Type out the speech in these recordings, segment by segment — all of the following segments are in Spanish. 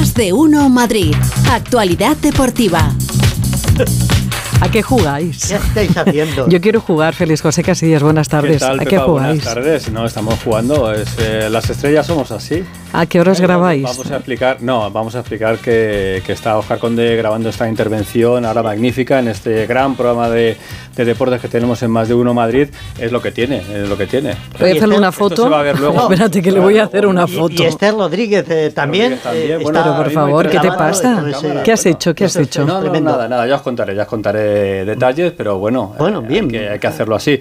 Más de uno Madrid. Actualidad deportiva. ¿A qué jugáis? ¿Qué estáis haciendo? Yo quiero jugar, Félix José Casillas. Buenas tardes. ¿Qué tal, ¿A qué Pepa? jugáis? Buenas tardes. No, estamos jugando. Es, eh, las estrellas somos así. ¿A qué horas Eh, grabáis? Vamos a explicar, no, vamos a explicar que, que está Oscar Conde grabando esta intervención ahora magnífica en este gran programa de, de deportes que tenemos en Más de Uno Madrid. Es lo que tiene, es lo que tiene. Voy a Y hacerle Esther- una esto foto. se va a ver luego. Espérate que le voy a hacer una Y- foto. Y, Esther Rodríguez eh, también. Rodríguez también. eh, Bueno, está Pero por no favor, ¿qué te pasa? ese- ¿Qué has hecho? ¿Qué has hecho? No, no, nada, nada, ya os contaré, ya os contaré detalles, pero bueno, Bueno, eh, bien. Hay que, hay que hacerlo así.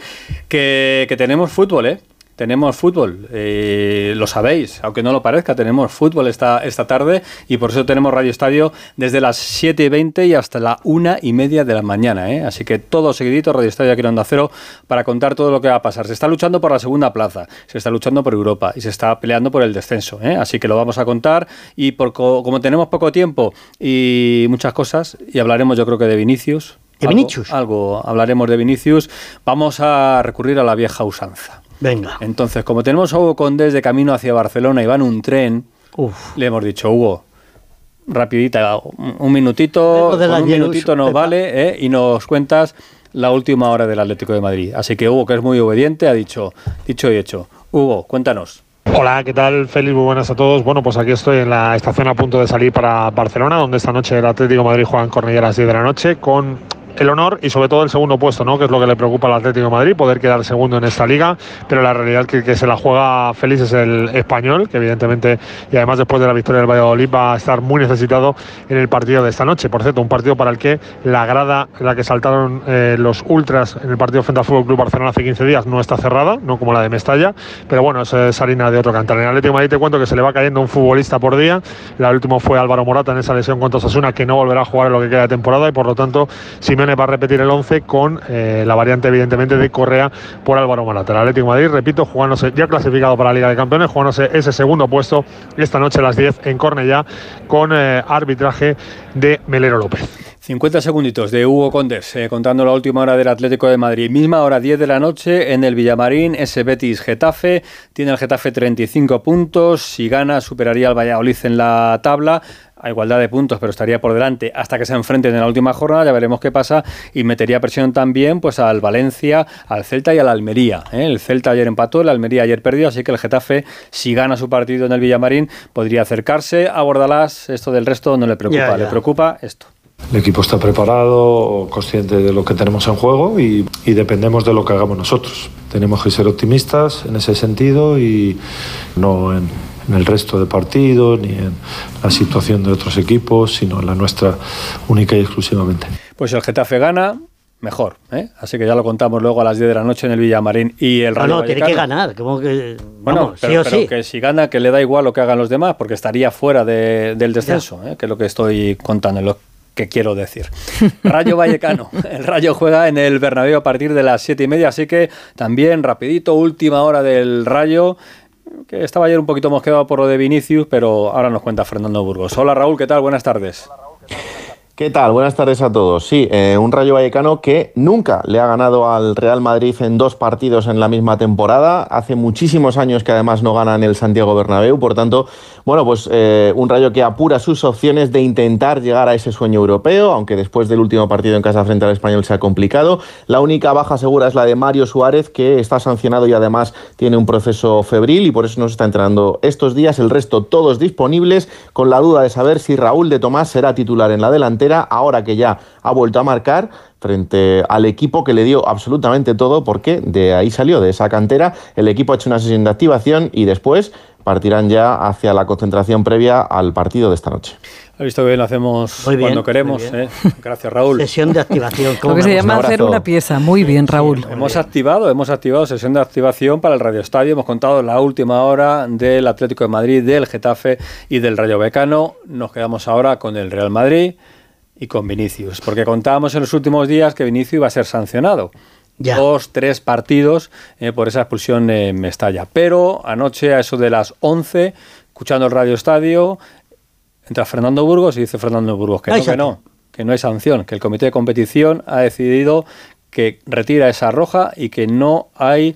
Que, que tenemos fútbol, ¿eh? Tenemos fútbol, eh, lo sabéis, aunque no lo parezca, tenemos fútbol esta, esta tarde y por eso tenemos Radio Estadio desde las 7 y 20 y hasta la una y media de la mañana. ¿eh? Así que todo seguidito, Radio Estadio aquí en Onda Cero, para contar todo lo que va a pasar. Se está luchando por la segunda plaza, se está luchando por Europa y se está peleando por el descenso. ¿eh? Así que lo vamos a contar y por, co- como tenemos poco tiempo y muchas cosas, y hablaremos yo creo que de Vinicius. ¿De algo- Vinicius? algo hablaremos de Vinicius. Vamos a recurrir a la vieja usanza. Venga. Entonces, como tenemos a Hugo Condés de camino hacia Barcelona y va en un tren, Uf. le hemos dicho, Hugo, rapidita, un un minutito, de con un minutito nos vale, ¿eh? y nos cuentas la última hora del Atlético de Madrid. Así que Hugo, que es muy obediente, ha dicho, dicho y hecho. Hugo, cuéntanos. Hola, ¿qué tal? Félix, muy buenas a todos. Bueno, pues aquí estoy en la estación a punto de salir para Barcelona, donde esta noche el Atlético de Madrid juega en Cornellà a las 10 de la noche, con el honor y sobre todo el segundo puesto, ¿no? que es lo que le preocupa al Atlético de Madrid, poder quedar segundo en esta liga, pero la realidad que, se la juega Félix es el español, que evidentemente, y además después de la victoria del Valladolid, va a estar muy necesitado en el partido de esta noche. Por cierto, un partido para el que la grada en la que saltaron eh, los ultras en el partido frente al Fútbol Club Barcelona hace 15 días no está cerrada, no como la de Mestalla, pero bueno, eso es harina de otro cantar. En el Atlético Madrid te cuento que se le va cayendo un futbolista por día. La última fue Álvaro Morata en esa lesión contra Osasuna, que no volverá a jugar en lo que queda de temporada y por lo tanto Simeone va a repetir el 11 con eh, la variante evidentemente de Correa por Álvaro Morata. El Atlético de Madrid, repito, jugándose ya clasificado para la Liga de Campeones, jugándose ese segundo puesto esta noche a las 10 en Cornellá con eh, arbitraje de Melero López. 50 segunditos de Hugo Condés, eh, contando la última hora del Atlético de Madrid. Misma hora, 10 de la noche, en el Villamarín, ese Betis Getafe. Tiene el Getafe 35 puntos. Si gana, superaría al Valladolid en la tabla. A igualdad de puntos, pero estaría por delante hasta que se enfrenten en la última jornada. Ya veremos qué pasa. Y metería presión también pues al Valencia, al Celta y al Almería. ¿eh? El Celta ayer empató, el Almería ayer perdió. Así que el Getafe, si gana su partido en el Villamarín, podría acercarse a Bordalás. Esto del resto no le preocupa. Le preocupa esto. El equipo está preparado, consciente de lo que tenemos en juego y, y dependemos de lo que hagamos nosotros. Tenemos que ser optimistas en ese sentido y no en, en el resto de partidos ni en la situación de otros equipos, sino en la nuestra única y exclusivamente. Pues el Getafe gana, mejor. ¿eh? Así que ya lo contamos luego a las 10 de la noche en el Villamarín. Y el No, Rayo no, tiene que ganar. Como que, Bueno, vamos, pero, sí o pero sí. que si gana, que le da igual lo que hagan los demás, porque estaría fuera de- del descenso, ¿eh? que es lo que estoy contando, lo que quiero decir. Rayo Vallecano. El Rayo juega en el Bernabéu a partir de las siete y media, así que también rapidito, última hora del Rayo, que estaba ayer un poquito mosqueado por lo de Vinicius, pero ahora nos cuenta Fernando Burgos. Hola Raúl, ¿qué tal? Buenas tardes. ¿Qué tal? Buenas tardes a todos. Sí, eh, un Rayo Vallecano que nunca le ha ganado al Real Madrid en dos partidos en la misma temporada. Hace muchísimos años que además no gana en el Santiago Bernabéu. Por tanto, bueno, pues eh, un Rayo que apura sus opciones de intentar llegar a ese sueño europeo, aunque después del último partido en casa frente al Español se ha complicado. La única baja segura es la de Mario Suárez, que está sancionado y además tiene un proceso febril y por eso no se está entrenando estos días. El resto todos disponibles, con la duda de saber si Raúl de Tomás será titular en la delantera ahora que ya ha vuelto a marcar frente al equipo que le dio absolutamente todo, porque de ahí salió, de esa cantera. El equipo ha hecho una sesión de activación y después partirán ya hacia la concentración previa al partido de esta noche. Ha visto que bien lo hacemos Muy bien, cuando queremos. muy bien. ¿eh? Gracias Raúl. Sesión de activación. Lo ¿cómo que se llama Un hacer una pieza. Muy bien, Raúl. Hemos activado, hemos activado sesión de activación para el Radio Estadio. Hemos contado la última hora del Atlético de Madrid, del Getafe y del Rayo Becano. Nos quedamos ahora con el Real Madrid y con Vinicius, porque contábamos en los últimos días que Vinicius iba a ser sancionado. Ya. Dos, tres partidos eh, por esa expulsión en Mestalla. Pero anoche, a eso de las 11, escuchando el Radio Estadio, entra Fernando Burgos y dice Fernando Burgos que no, que no, que no hay sanción, que el comité de competición ha decidido que retira esa roja y que no hay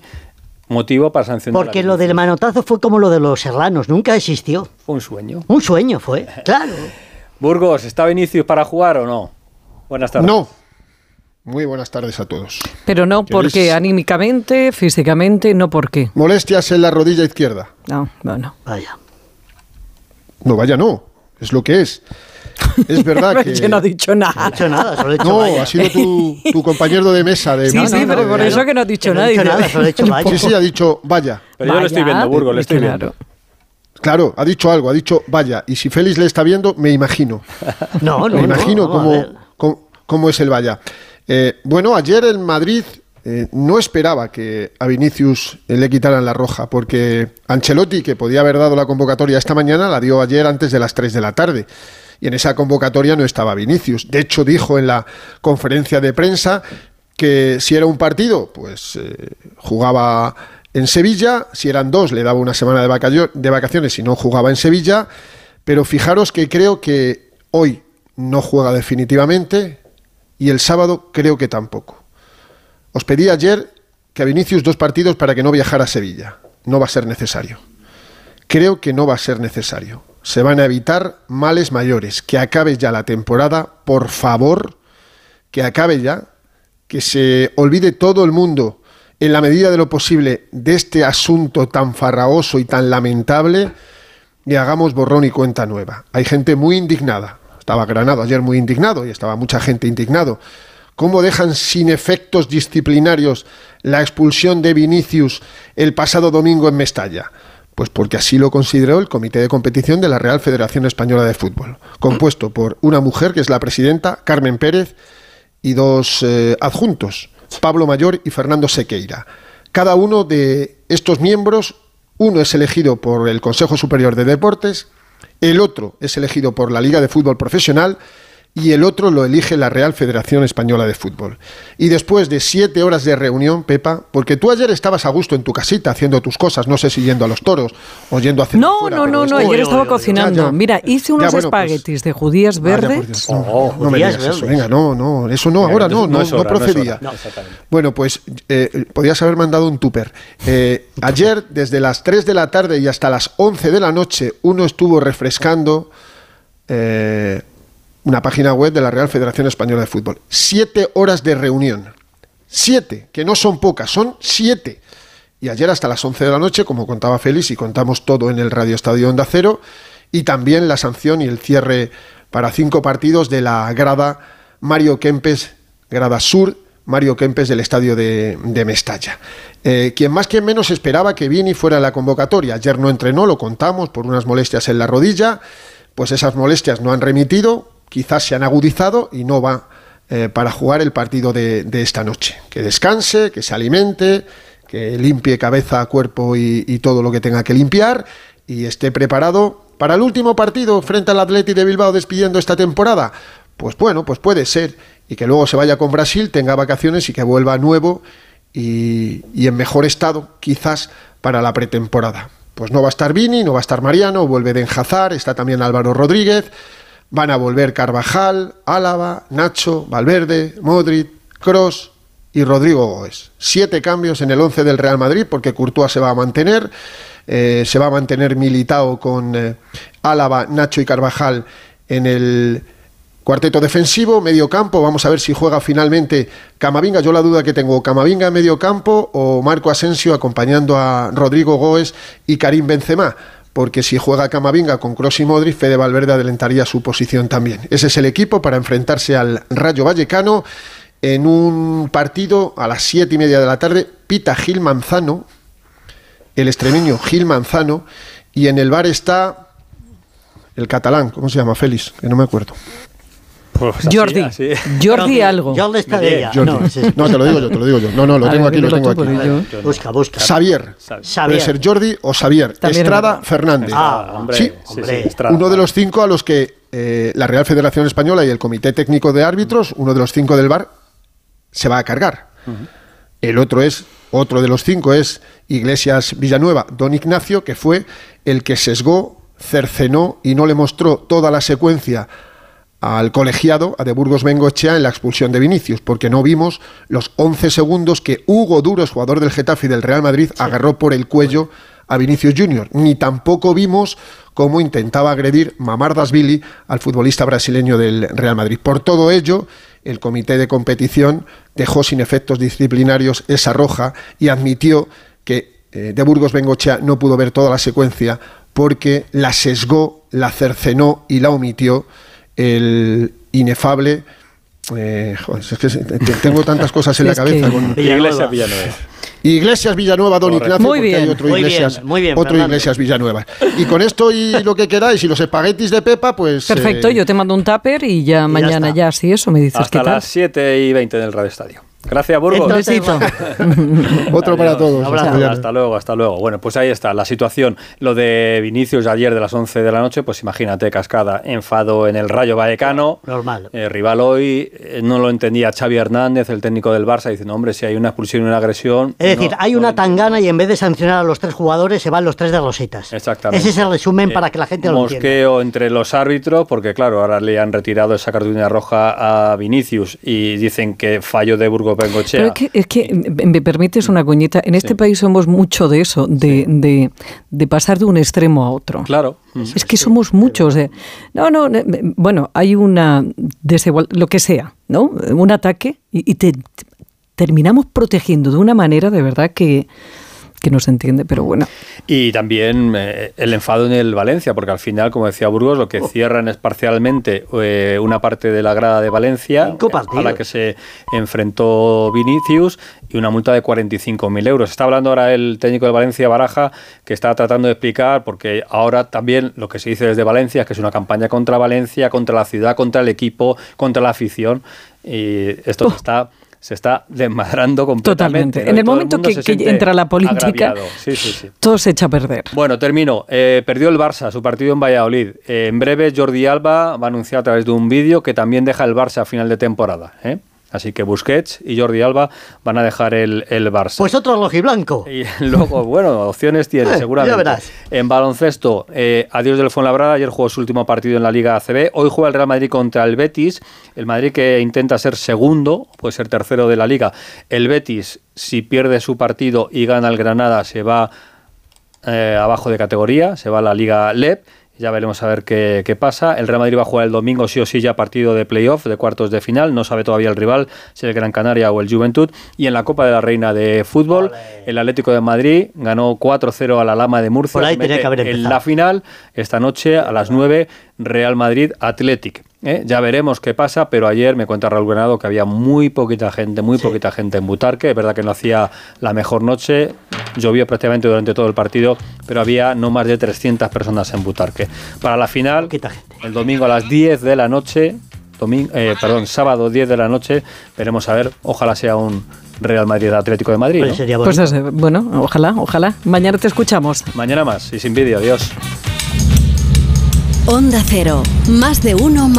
Motivo para sancionar. Porque lo del manotazo fue como lo de los serranos, nunca existió. Fue un sueño. Un sueño fue, claro. Burgos, ¿está Vinicius para jugar o no? Buenas tardes. No. Muy buenas tardes a todos. Pero no porque ¿Queréis- anímicamente, físicamente, no porque. Molestias en la rodilla izquierda. No, bueno. Vaya. No, vaya, no. Es lo que es. Es verdad que. Yo no he dicho No he nada. nada, solo he dicho No, vaya. ha sido tu, tu compañero de mesa de Sí, No, sí, no, pero no, por no, eso no. que no he dicho Que no nada. he dicho nada, solo he dicho vaya. Sí, sí, ha dicho vaya. Pero yo lo estoy viendo, Burgos, lo estoy claro. viendo. Claro, ha dicho algo, ha dicho vaya. Y si Félix le está viendo, me imagino. No, no, Me no, imagino no, cómo, cómo, cómo es el vaya. Eh, bueno, ayer en Madrid eh, no esperaba que a Vinicius eh, le quitaran la roja, porque Ancelotti, que podía haber dado la convocatoria esta mañana, la dio ayer antes de las 3 de la tarde. Y en esa convocatoria no estaba Vinicius. De hecho, dijo en la conferencia de prensa que si era un partido, pues eh, jugaba en Sevilla, si eran dos, le daba una semana de, vacaciones y no jugaba en Sevilla, pero fijaros que creo que hoy no juega definitivamente y el sábado creo que tampoco. Os pedí ayer que a Vinicius dos partidos para que no viajara a Sevilla. No va a ser necesario. Creo que no va a ser necesario. Se van a evitar males mayores. Que acabe ya la temporada, por favor, que acabe ya, que se olvide todo el mundo en la medida de lo posible de este asunto tan farraoso y tan lamentable y hagamos borrón y cuenta nueva. Hay gente muy indignada. Estaba Granado ayer muy indignado y estaba mucha gente indignado. ¿Cómo dejan sin efectos disciplinarios la expulsión de Vinicius el pasado domingo en Mestalla? Pues porque así lo consideró el Comité de Competición de la Real Federación Española de Fútbol, compuesto por una mujer que es la presidenta, Carmen Pérez, y dos eh, adjuntos, Pablo Mayor y Fernando Sequeira. Cada uno de estos miembros, uno es elegido por el Consejo Superior de Deportes, el otro es elegido por la Liga de Fútbol Profesional y el otro lo elige la Real Federación Española de Fútbol. Y después de siete horas de reunión, Pepa, porque tú ayer estabas a gusto en tu casita haciendo tus cosas, no sé si yendo a los toros o yendo a hacer No, fuera, no, no, no, ayer estaba cocinando. Ya, ya. Mira, hice Ya, unos bueno, pues- espaguetis de judías verdes. No, Oh, no me digas eso, venga, no, no, eso no, ahora no, no no, hora, no procedía. hora. No, exactamente. Bueno, pues eh, podías haber mandado un tupper. Eh, ayer, desde las 3 de la tarde y hasta las 11 de la noche, uno estuvo refrescando eh, una página web de la Real Federación Española de Fútbol. Siete horas de reunión. Siete, que no son pocas, son siete. Y ayer hasta las 11 de la noche, como contaba Félix, y contamos todo en el Radio Estadio Onda Cero, y también la sanción y el cierre para cinco partidos de la grada Mario Kempes, grada sur, Mario Kempes del estadio de, de Mestalla. Eh, quien más quien menos esperaba que Vini fuera la convocatoria. Ayer no entrenó, lo contamos, por unas molestias en la rodilla, pues esas molestias no han remitido, quizás se han agudizado y no va eh, para jugar el partido de, esta noche. Que descanse, que se alimente, que limpie cabeza, cuerpo y, todo lo que tenga que limpiar y esté preparado para el último partido frente al Atleti de Bilbao despidiendo esta temporada. Pues bueno, pues puede ser y que luego se vaya con Brasil, tenga vacaciones y que vuelva nuevo y, en mejor estado quizás para la pretemporada. Pues no va a estar Vini, no va a estar Mariano, vuelve Den está también Álvaro Rodríguez, van a volver Carvajal, Álava, Nacho, Valverde, Modric, Cross y Rodrigo Goes. Siete cambios en el 11 del Real Madrid porque Courtois se va a mantener, eh, se va a mantener Militao con eh, Álava, Nacho y Carvajal en el Cuarteto defensivo, medio campo, vamos a ver si juega finalmente Camavinga. Yo la duda que tengo, Camavinga en medio campo o Marco Asensio acompañando a Rodrigo Goes y Karim Benzema. Porque si juega Camavinga con Kroos y Modric, Fede Valverde adelantaría su posición también. Ese es el equipo para enfrentarse al Rayo Vallecano en un partido a las siete y media de la tarde. Pita Gil Manzano, el extremeño Gil Manzano, y en el bar está el catalán, ¿cómo se llama? Félix, que no me acuerdo. Pues así, Jordi. así. Jordi algo. Jordi está de ella. Jordi. No, te lo digo yo, te lo digo yo. No, no, lo A tengo ver, aquí, lo tengo aquí. Busca, busca. Xavier. Xavier. Puede ser Jordi o Xavier. También Estrada. Fernández. Ah, hombre, Sí, sí, sí, hombre. Estrada. uno de los cinco a los que eh, la Real Federación Española y el Comité Técnico de Árbitros, uno de los cinco del VAR, se va a cargar. El otro es, otro de los cinco es Iglesias Villanueva, don Ignacio, que fue el que sesgó, cercenó y no le mostró toda la secuencia al colegiado, a de Burgos Bengochea, en la expulsión de Vinicius, porque no vimos los 11 segundos que Hugo Duros, jugador del Getafe y del Real Madrid, agarró por el cuello a Vinicius Junior, ni tampoco vimos cómo intentaba agredir Mamardasvili al futbolista brasileño del Real Madrid. Por todo ello, el comité de competición dejó sin efectos disciplinarios esa roja y admitió que eh, de Burgos Bengochea no pudo ver toda la secuencia porque la sesgó, la cercenó y la omitió el inefable. eh, joder, es que tengo tantas cosas en la cabeza. con- Iglesia Villanueva. Iglesias Villanueva, don Correcto. Ignacio, Muy porque bien. hay otro Muy Iglesias, bien, muy bien, otro. Iglesias Villanueva. Y con esto y lo que queráis y los espaguetis de Pepa, pues... Perfecto, eh, yo te mando un tupper y ya mañana ya, si eso me dices qué Hasta tal. las 7 y 20 del Radio Estadio. Gracias, Burgos. Entonces, besito. Otro para todos. Hasta luego, hasta luego. Bueno, pues ahí está la situación. Lo de Vinicius ayer de las 11 de la noche, pues imagínate, cascada, enfado en el Rayo Vallecano. Normal. Eh, rival hoy, eh, no lo entendía Xavi Hernández, el técnico del Barça, diciendo, hombre, si hay una expulsión y una agresión... Es decir, no- hay no una lo entiendo". tangana y en vez de sancionar a los tres jugadores, se van los tres de rositas. Exactamente. Ese es el resumen Eh, para que la gente lo entienda. Mosqueo entre los árbitros, porque claro, ahora le han retirado esa cartulina roja a Vinicius y dicen que fallo de Burgos Bengochea. Pero es que, es que, me permites una coñita, en este país somos mucho de eso, de, de, de pasar de un extremo a otro. Claro. Es que somos muchos. de- no, no, bueno, hay una desigual, lo que sea, ¿no? Un ataque y, y te, terminamos protegiendo de una manera de verdad que, que no se entiende, pero bueno. Y también eh, el enfado en el Valencia, porque al final, como decía Burgos, lo que Oh. cierran es parcialmente eh, una parte de la grada de Valencia a la que se enfrentó Vinicius y una multa de 45.000 euros. Está hablando ahora el técnico de Valencia, Baraja, que está tratando de explicar, porque ahora también lo que se dice desde Valencia es que es una campaña contra Valencia, contra la ciudad, contra el equipo, contra la afición. Y esto se está... Se está desmadrando completamente. Totalmente. En el momento que, entra la política. Sí, sí, sí. todo se echa a perder. Bueno, termino. Eh, perdió el Barça su partido en Valladolid. Eh, en breve Jordi Alba va a anunciar a través de un vídeo que también deja el Barça a final de temporada. ¿eh? Así que Busquets y Jordi Alba van a dejar el, el Barça. Pues otro rojiblanco. Y luego, bueno, opciones tiene, Eh, seguramente. ya verás. En baloncesto, eh, adiós del Fuenlabrada. Ayer jugó su último partido en la Liga ACB. Hoy juega el Real Madrid contra el Betis. El Madrid que intenta ser segundo, puede ser tercero de la Liga. El Betis, si pierde su partido y gana el Granada, se va eh, abajo de categoría, se va a la Liga LEP. Ya veremos a ver qué, qué pasa. El Real Madrid va a jugar el domingo sí o sí ya partido de playoff, de cuartos de final. No sabe todavía el rival, si el Gran Canaria o el Juventud. Y en la Copa de la Reina de Fútbol, el Atlético de Madrid ganó 4-0 a la Lama de Murcia. Por ahí tenía que haber En empezado. la final, esta noche a las 9, Real Madrid Athletic. ¿eh? Ya veremos qué pasa, pero ayer me cuenta Raúl Granado que había muy poquita gente, muy poquita gente en Butarque. Es verdad que no hacía la mejor noche, llovió prácticamente durante todo el partido, pero había no más de 300 personas en Butarque. Para la final, el domingo a las 10 de la noche, domingo, eh, perdón, sábado 10 de la noche, veremos a ver, ojalá sea un Real Madrid Atlético de Madrid. Pues ¿no? sería Pues eso, bueno, ojalá, ojalá. Mañana te escuchamos. Mañana más y sin vídeo, adiós. Onda Cero, más de uno